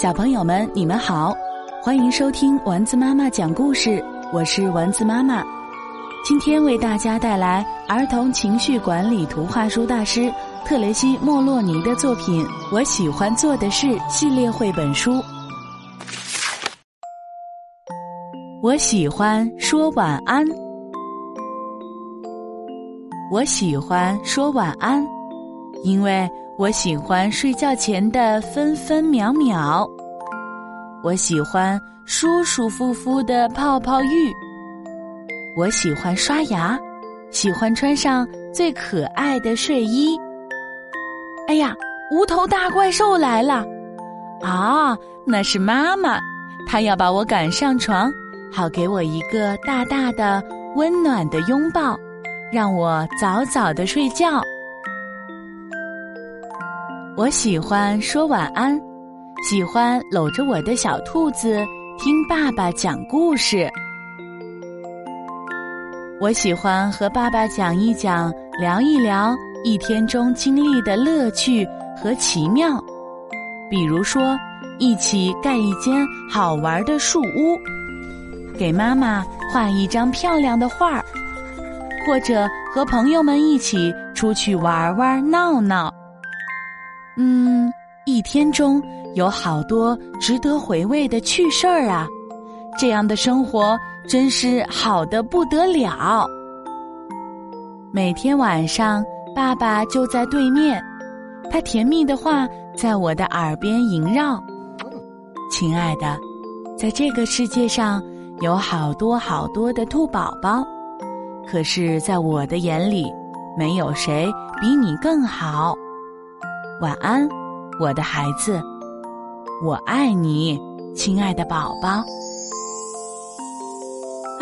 小朋友们，你们好，欢迎收听丸子妈妈讲故事，我是丸子妈妈。今天为大家带来儿童情绪管理图画书大师特雷西·莫洛尼的作品《我喜欢做的事》系列绘本书。我喜欢说晚安，我喜欢说晚安，因为。我喜欢睡觉前的分分秒秒，我喜欢舒舒服服的泡泡浴，我喜欢刷牙，喜欢穿上最可爱的睡衣。哎呀，无头大怪兽来了！啊，那是妈妈，她要把我赶上床，好给我一个大大的温暖的拥抱，让我早早的睡觉。我喜欢说晚安，喜欢搂着我的小兔子听爸爸讲故事。我喜欢和爸爸讲一讲、聊一聊一天中经历的乐趣和奇妙，比如说一起盖一间好玩的树屋，给妈妈画一张漂亮的画，或者和朋友们一起出去玩玩闹闹。嗯，一天中有好多值得回味的趣事儿啊！这样的生活真是好的不得了。每天晚上，爸爸就在对面，他甜蜜的话在我的耳边萦绕。亲爱的，在这个世界上有好多好多的兔宝宝，可是，在我的眼里，没有谁比你更好。晚安，我的孩子，我爱你，亲爱的宝宝。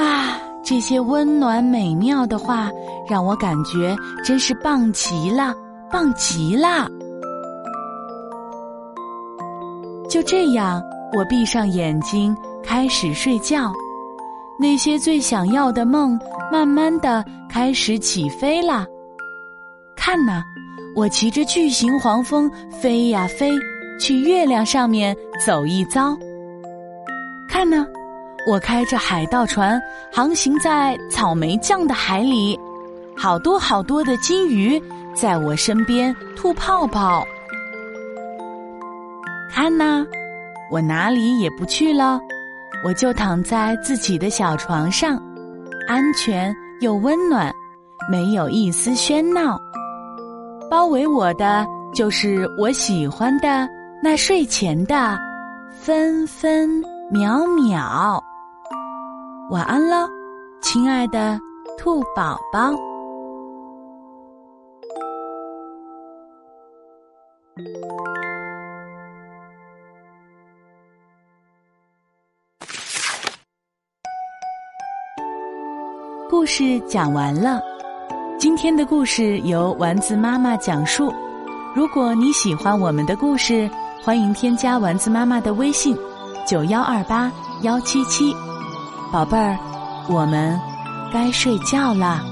啊，这些温暖美妙的话让我感觉真是棒极了，棒极了。就这样，我闭上眼睛开始睡觉，那些最想要的梦慢慢的开始起飞了。看呐。我骑着巨型黄蜂飞呀飞，去月亮上面走一遭。看呢，我开着海盗船航行在草莓酱的海里，好多好多的金鱼在我身边吐泡泡。看呐，我哪里也不去了，我就躺在自己的小床上，安全又温暖，没有一丝喧闹。包围我的就是我喜欢的那睡前的分分秒秒。晚安了，亲爱的兔宝宝。故事讲完了。今天的故事由丸子妈妈讲述。如果你喜欢我们的故事，欢迎添加丸子妈妈的微信：九幺二八幺七七。宝贝儿，我们该睡觉啦。